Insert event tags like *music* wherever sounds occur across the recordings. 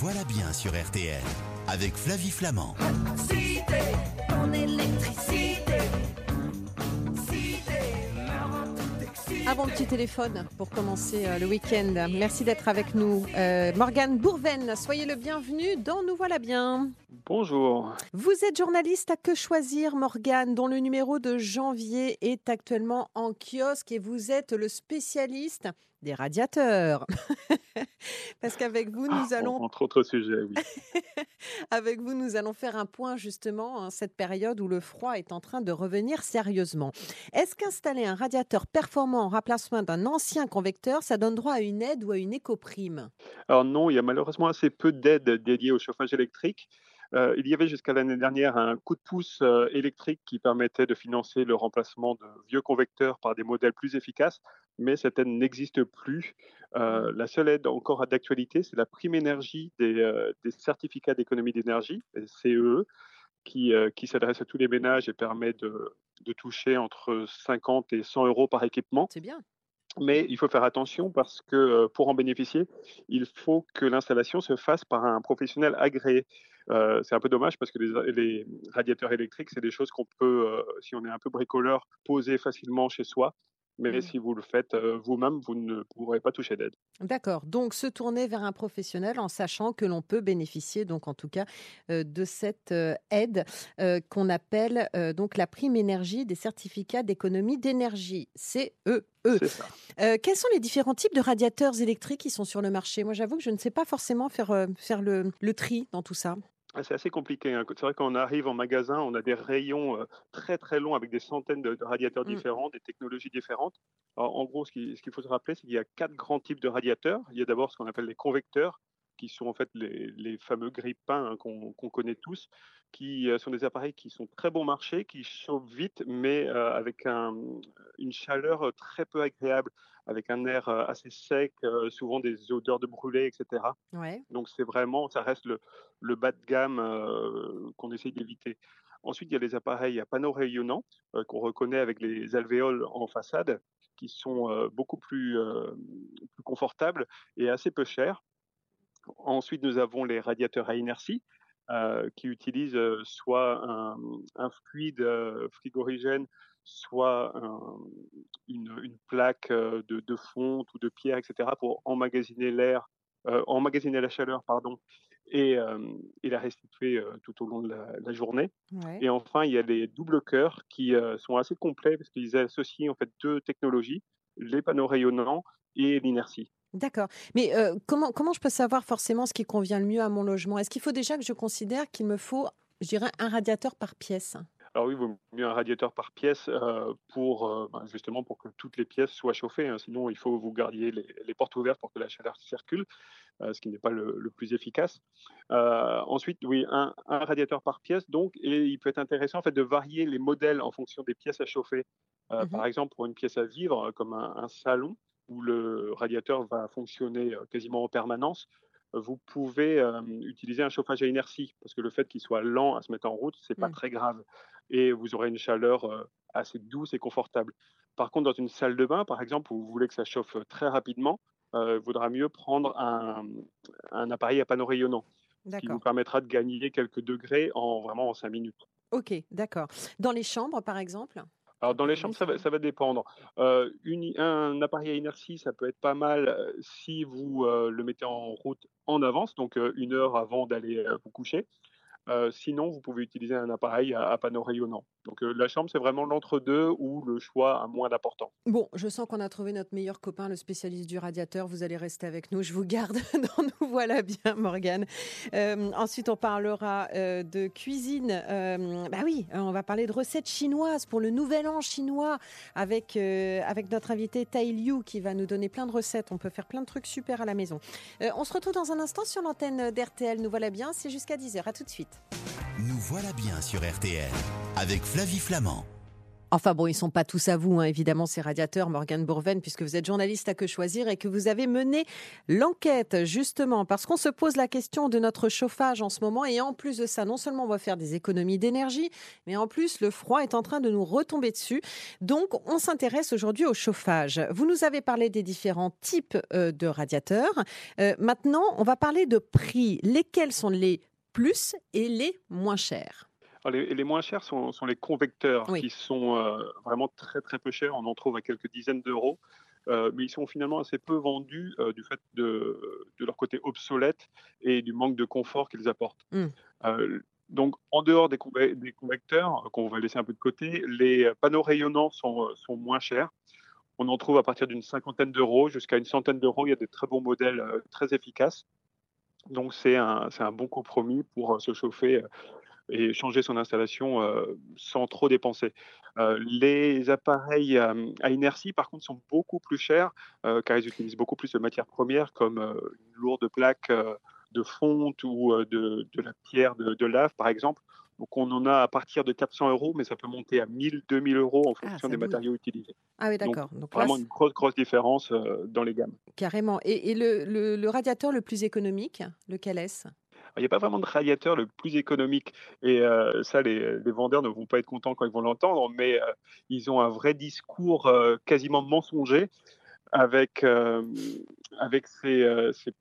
voilà bien sur RTL avec Flavie Flamand. Cité, électricité. Excité. Un bon petit téléphone pour commencer euh, le week-end. Merci d'être avec nous. Euh, Morgane Bourven, soyez le bienvenu dans Nous voilà bien. Bonjour. Vous êtes journaliste à Que choisir, Morgane, dont le numéro de janvier est actuellement en kiosque et vous êtes le spécialiste des radiateurs. *laughs* Parce qu'avec vous, nous Ah, allons Entre autres sujets, oui. *laughs* Avec vous, nous allons faire un point justement en cette période où le froid est en train de revenir sérieusement. Est-ce qu'installer un radiateur performant en remplacement d'un ancien convecteur, ça donne droit à une aide ou à une éco-prime? Alors non, il y a malheureusement assez peu d'aides dédiées au chauffage électrique. Euh, il y avait jusqu'à l'année dernière un coup de pouce euh, électrique qui permettait de financer le remplacement de vieux convecteurs par des modèles plus efficaces, mais cette aide n'existe plus. Euh, la seule aide encore d'actualité, c'est la prime énergie des, des certificats d'économie d'énergie, CEE, qui, euh, qui s'adresse à tous les ménages et permet de, de toucher entre 50 et 100 euros par équipement. C'est bien. Mais il faut faire attention parce que pour en bénéficier, il faut que l'installation se fasse par un professionnel agréé. Euh, c'est un peu dommage parce que les, les radiateurs électriques, c'est des choses qu'on peut, euh, si on est un peu bricoleur, poser facilement chez soi. Mais Mhm. si vous le faites euh, vous-même, vous ne pourrez pas toucher d'aide. D'accord. Donc se tourner vers un professionnel en sachant que l'on peut bénéficier, donc en tout cas, euh, de cette euh, aide qu'on appelle donc la prime énergie des certificats d'économie d'énergie, CEE. C'est ça. Euh, quels sont les différents types de radiateurs électriques qui sont sur le marché? Moi, j'avoue que je ne sais pas forcément faire, faire le, le tri dans tout ça. Ah, C'est assez compliqué. hein. C'est vrai qu'on arrive en magasin, on a des rayons euh, très très longs avec des centaines de, de radiateurs Mm. différents, des technologies différentes. Alors, en gros, ce qu'il faut se rappeler, c'est qu'il y a quatre grands types de radiateurs. Il y a d'abord ce qu'on appelle les convecteurs, qui sont en fait les, les fameux grille-pains hein, qu'on connaît tous, qui euh, sont des appareils qui sont très bon marché, qui chauffent vite, mais euh, avec un- une chaleur très peu agréable, avec un air euh, assez sec, euh, souvent des odeurs de brûlé, etc. Ouais. Donc c'est vraiment, ça reste le, le bas de gamme euh, qu'on essaye d'éviter. Ensuite, il y a les appareils à panneaux rayonnants qu'on reconnaît avec les alvéoles en façade, qui sont beaucoup plus, plus confortables et assez peu chers. Ensuite, nous avons les radiateurs à inertie euh, qui utilisent euh, soit un, un fluide euh, frigorigène, soit un- une, une plaque de, de fonte ou de pierre, etc., pour emmagasiner l'air, euh, emmagasiner la chaleur, pardon, et, euh, et la restituer euh, tout au long de la, la journée. ouais. Et enfin, il y a les doubles cœurs qui sont assez complets parce qu'ils associent en fait deux technologies, les panneaux rayonnants et l'inertie. D'accord. Mais euh, comment, comment je peux savoir forcément ce qui convient le mieux à mon logement? Est-ce qu'il faut déjà que je considère qu'il me faut, je dirais, un radiateur par pièce? Alors oui, il vaut mieux un radiateur par pièce euh, pour euh, ben, justement pour que toutes les pièces soient chauffées. hein. Sinon, il faut vous gardiez les, les portes ouvertes pour que la chaleur circule, euh, ce qui n'est pas le, le plus efficace. Ensuite, oui, un, un radiateur par pièce. Donc, et il peut être intéressant en fait de varier les modèles en fonction des pièces à chauffer. Mhm. Par exemple, pour une pièce à vivre, comme un, un salon où le radiateur va fonctionner euh, quasiment en permanence, euh, vous pouvez euh, utiliser un chauffage à inertie parce que le fait qu'il soit lent à se mettre en route, c'est pas Mm. très grave et vous aurez une chaleur euh, assez douce et confortable. Par contre, dans une salle de bain, par exemple, où vous voulez que ça chauffe très rapidement, euh, il vaudra mieux prendre un, un appareil à panneau rayonnant qui vous permettra de gagner quelques degrés en vraiment en 5 minutes. Ok, d'accord. Dans les chambres, par exemple? Alors dans les Comment chambres, ça va, va ça va dépendre. Euh, une- un appareil à inertie, ça peut être pas mal euh, si vous euh, le mettez en route en avance, donc euh, une heure avant d'aller vous coucher. Euh, sinon, vous pouvez utiliser un appareil à, à panneau rayonnant. Donc euh, la chambre, c'est vraiment l'entre-deux où le choix a moins d'importance. Bon, je sens qu'on a trouvé notre meilleur copain, le spécialiste du radiateur. Vous allez rester avec nous. Je vous garde *laughs* Nous voilà bien, Morgane. Euh, ensuite, on parlera de cuisine. Bah oui, on va parler de recettes chinoises pour le nouvel an chinois avec, avec notre invité Tai Liu qui va nous donner plein de recettes. On peut faire plein de trucs super à la maison. On se retrouve dans un instant sur l'antenne d'RTL. Nous voilà bien. C'est jusqu'à 10h. À tout de suite. Nous voilà bien sur RTL avec Flavie Flamand. Enfin bon, ils sont pas tous à vous, hein, évidemment, ces radiateurs, Morgane Bourven, puisque vous êtes journaliste à Que Choisir et que vous avez mené l'enquête, justement, parce qu'on se pose la question de notre chauffage en ce moment. Et en plus de ça, non seulement on va faire des économies d'énergie, mais en plus, le froid est en train de nous retomber dessus. Donc, on s'intéresse aujourd'hui au chauffage. Vous nous avez parlé des différents types euh, de radiateurs. Euh, maintenant, on va parler de prix. Lesquels sont les plus et les moins chers alors, les, les moins chers sont, sont les convecteurs, Oui. qui sont euh, vraiment très très peu chers. On en trouve à quelques dizaines d'euros. Euh, mais ils sont finalement assez peu vendus euh, du fait de, de leur côté obsolète et du manque de confort qu'ils apportent. Mm. Euh, donc, en dehors des, conve- des convecteurs, qu'on va laisser un peu de côté, les panneaux rayonnants sont, sont moins chers. On en trouve à partir d'une cinquantaine d'euros jusqu'à une centaine d'euros. Il y a des très bons modèles très efficaces. Donc, c'est un, un bon compromis pour euh, se chauffer euh, et changer son installation euh, sans trop dépenser. Les appareils à inertie, par contre, sont beaucoup plus chers car ils utilisent beaucoup plus de matières premières comme une lourde plaque de fonte ou de, de la pierre de, de lave, par exemple. Donc, on en a à partir de 400 euros, mais ça peut monter à 1000, 2000 euros en Ah, fonction des bouge. matériaux utilisés. Ah oui, d'accord. Donc, là, Vraiment une grosse, grosse différence euh, dans les gammes. carrément. Et, et le, le- le radiateur le plus économique, lequel est-ce? Il n'y a pas vraiment de radiateur le plus économique. Et euh, ça, les, les vendeurs ne vont pas être contents quand ils vont l'entendre, mais euh, ils ont un vrai discours quasiment mensonger avec, euh, avec ces, euh, ces-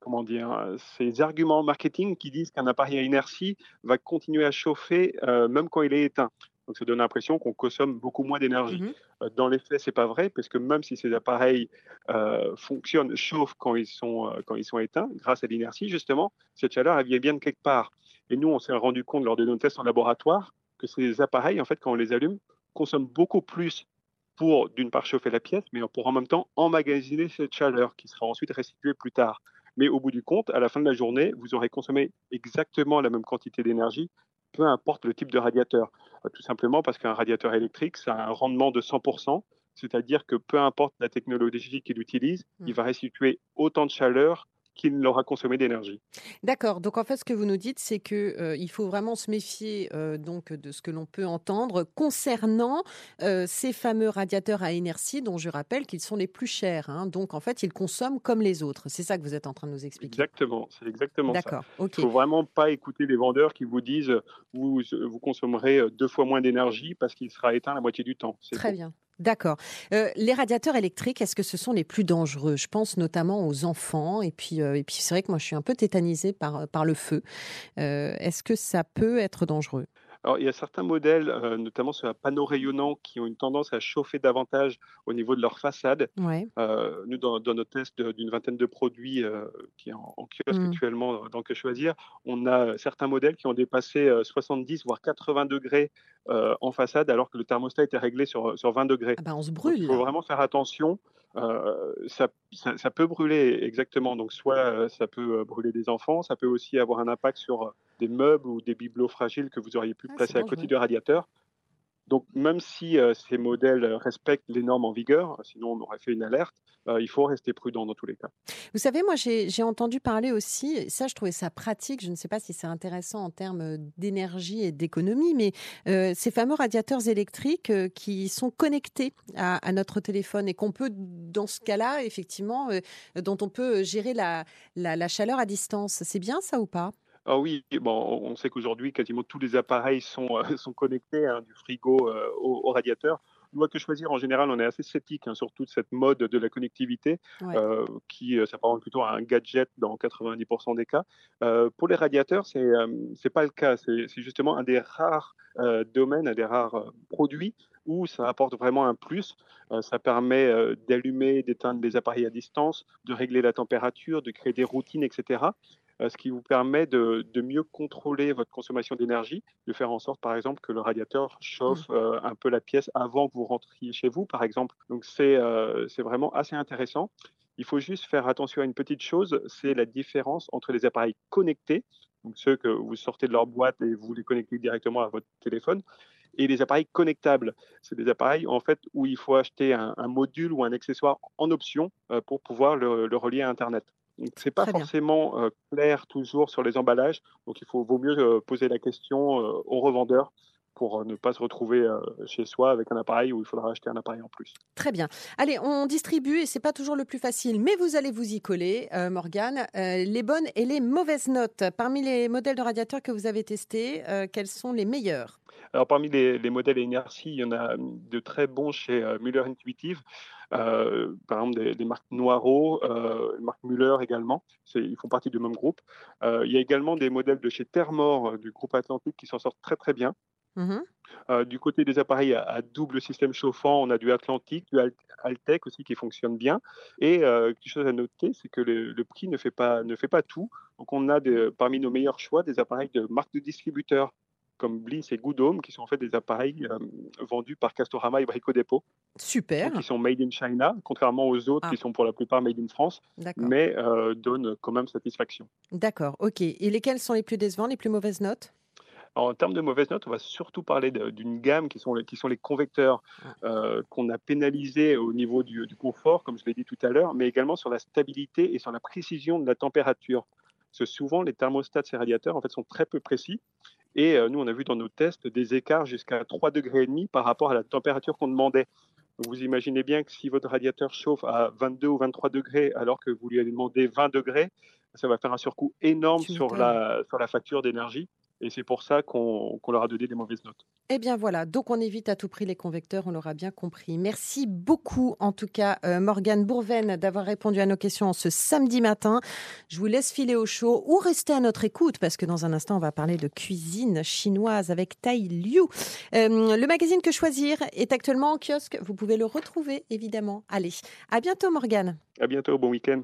comment dire, euh, ces arguments marketing qui disent qu'un appareil à inertie va continuer à chauffer euh, même quand il est éteint. Donc ça donne l'impression qu'on consomme beaucoup moins d'énergie. Mhm. Euh, Dans les faits, c'est pas vrai, parce que même si ces appareils euh, fonctionnent, chauffent quand ils sont euh, quand ils sont éteints, grâce à l'inertie justement, cette chaleur elle vient bien de quelque part. Et nous, on s'est rendu compte lors de nos tests en laboratoire que ces appareils, en fait, quand on les allume, consomment beaucoup plus pour d'une part chauffer la pièce, mais pour en même temps emmagasiner cette chaleur qui sera ensuite restituée plus tard. Mais au bout du compte, à la fin de la journée, vous aurez consommé exactement la même quantité d'énergie, peu importe le type de radiateur. Euh, Tout simplement parce qu'un radiateur électrique, ça a un rendement de 100%, c'est-à-dire que peu importe la technologie qu'il utilise, il va restituer autant de chaleur qu'il n'aura consommé d'énergie. D'accord. Donc en fait, ce que vous nous dites, c'est que euh, il faut vraiment se méfier euh, donc de ce que l'on peut entendre concernant euh, ces fameux radiateurs à inertie, dont je rappelle qu'ils sont les plus chers. hein. Donc en fait, ils consomment comme les autres. C'est ça que vous êtes en train de nous expliquer. Exactement, c'est exactement ça. D'accord. Ok. Il faut vraiment pas écouter les vendeurs qui vous disent vous, vous consommerez deux fois moins d'énergie parce qu'il sera éteint la moitié du temps. C'est Très faux. bien. D'accord. Euh, les radiateurs électriques, est-ce que ce sont les plus dangereux? Je pense notamment aux enfants. Et puis, euh, et puis c'est vrai que moi, je suis un peu tétanisée par, par le feu. Euh, est-ce que ça peut être dangereux? Alors, il y a certains modèles, euh, notamment ceux à panneaux rayonnants, qui ont une tendance à chauffer davantage au niveau de leur façade. Ouais. Euh, nous, dans, dans notre test de- d'une vingtaine de produits euh, qui est en, en kiosque Mm. actuellement dans Que Choisir, on a certains modèles qui ont dépassé euh, 70 voire 80 degrés en façade, alors que le thermostat était réglé sur, sur 20 degrés. Ah ben, on se brûle. il faut vraiment faire attention. Euh, ça, ça- ça peut brûler exactement. Donc, soit euh, ça peut brûler des enfants, ça peut aussi avoir un impact sur des meubles ou des bibelots fragiles que vous auriez pu Ah, placer à côté du radiateur. Donc, même si euh, ces modèles respectent les normes en vigueur, sinon on aurait fait une alerte, euh, il faut rester prudent dans tous les cas. Vous savez, moi, j'ai entendu parler aussi, ça, je trouvais ça pratique. Je ne sais pas si c'est intéressant en termes d'énergie et d'économie, mais euh, ces fameux radiateurs électriques euh, qui sont connectés à, à notre téléphone et qu'on peut, dans ce cas-là, effectivement, euh, dont on peut gérer la, la, la chaleur à distance. C'est bien ça ou pas? Ah oui, bon, on sait qu'aujourd'hui, quasiment tous les appareils sont, euh, *laughs* sont connectés, hein, du frigo euh, au, au radiateur. À que choisir, en général, on est assez sceptique hein, sur toute cette mode de la connectivité, Ouais. euh, qui s'apparente plutôt à un gadget dans 90% des cas. Pour les radiateurs, c'est euh, c'est pas le cas. C'est c'est justement un des rares domaines, un des rares produits où ça apporte vraiment un plus. Euh, ça permet euh, d'allumer, d'éteindre les appareils à distance, de régler la température, de créer des routines, etc ce qui vous permet de, de mieux contrôler votre consommation d'énergie, de faire en sorte, par exemple, que le radiateur chauffe euh, un peu la pièce avant que vous rentriez chez vous, par exemple. Donc, c'est euh, vraiment assez intéressant. Il faut juste faire attention à une petite chose, c'est la différence entre les appareils connectés, donc ceux que vous sortez de leur boîte et vous les connectez directement à votre téléphone, et les appareils connectables. C'est des appareils en fait où il faut acheter un, un module ou un accessoire en option euh, pour pouvoir le, le relier à Internet. Donc c'est pas forcément euh, clair toujours sur les emballages, donc il faut vaut mieux euh, poser la question euh, aux revendeurs pour ne pas se retrouver euh, chez soi avec un appareil où il faudra acheter un appareil en plus. Très bien. Allez, on distribue et c'est pas toujours le plus facile, mais vous allez vous y coller, euh, Morgane. Euh, les bonnes et les mauvaises notes. Parmi les modèles de radiateurs que vous avez testés, euh, quels sont les meilleurs? Alors parmi les, les modèles Energy, il y en a de très bons chez euh, Muller Intuitive. Euh, par exemple, des, des marques Noiro, euh, les marques Muller également. Ils font partie du même groupe. Euh, il y a également des modèles de chez Thermor euh, du groupe Atlantique qui s'en sortent très très bien. Mhm. Euh, du côté des appareils à, à double système chauffant, on a du Atlantique, du Al- Altec aussi qui fonctionne bien. Et euh, quelque chose à noter, c'est que le, le prix ne fait pas ne fait pas tout. Donc on a des- parmi nos meilleurs choix des appareils de marques de distributeurs comme Bliss et Good Home, qui sont en fait des appareils euh, vendus par Castorama et Brico Dépôt, Super. qui sont made in China, contrairement aux autres Ah. qui sont pour la plupart made in France, mais euh, donnent quand même satisfaction. D'accord. Ok. Et lesquels sont les plus décevants, les plus mauvaises notes? En termes de mauvaises notes, on va surtout parler d'une gamme qui sont, les- qui sont les convecteurs Ah. euh, qu'on a pénalisés au niveau du, du confort, comme je l'ai dit tout à l'heure, mais également sur la stabilité et sur la précision de la température. Parce que souvent, les thermostats de ces radiateurs en fait, sont très peu précis. Et euh, nous, on a vu dans nos tests des écarts jusqu'à 3,5 degrés par rapport à la température qu'on demandait. Donc, vous imaginez bien que si votre radiateur chauffe à 22 ou 23 degrés alors que vous lui avez demandé 20 degrés, ça va faire un surcoût énorme la, sur la facture d'énergie. Et c'est pour ça qu'on leur a donné des mauvaises notes. Eh bien voilà, donc on évite à tout prix les convecteurs, on l'aura bien compris. Merci beaucoup en tout cas euh, Morgane Bourven d'avoir répondu à nos questions ce samedi matin. Je vous laisse filer au chaud ou rester à notre écoute parce que dans un instant on va parler de cuisine chinoise avec Tai Liu. Euh, le magazine Que choisir est actuellement en kiosque, vous pouvez le retrouver évidemment. Allez, à bientôt Morgane. À bientôt, bon week-end.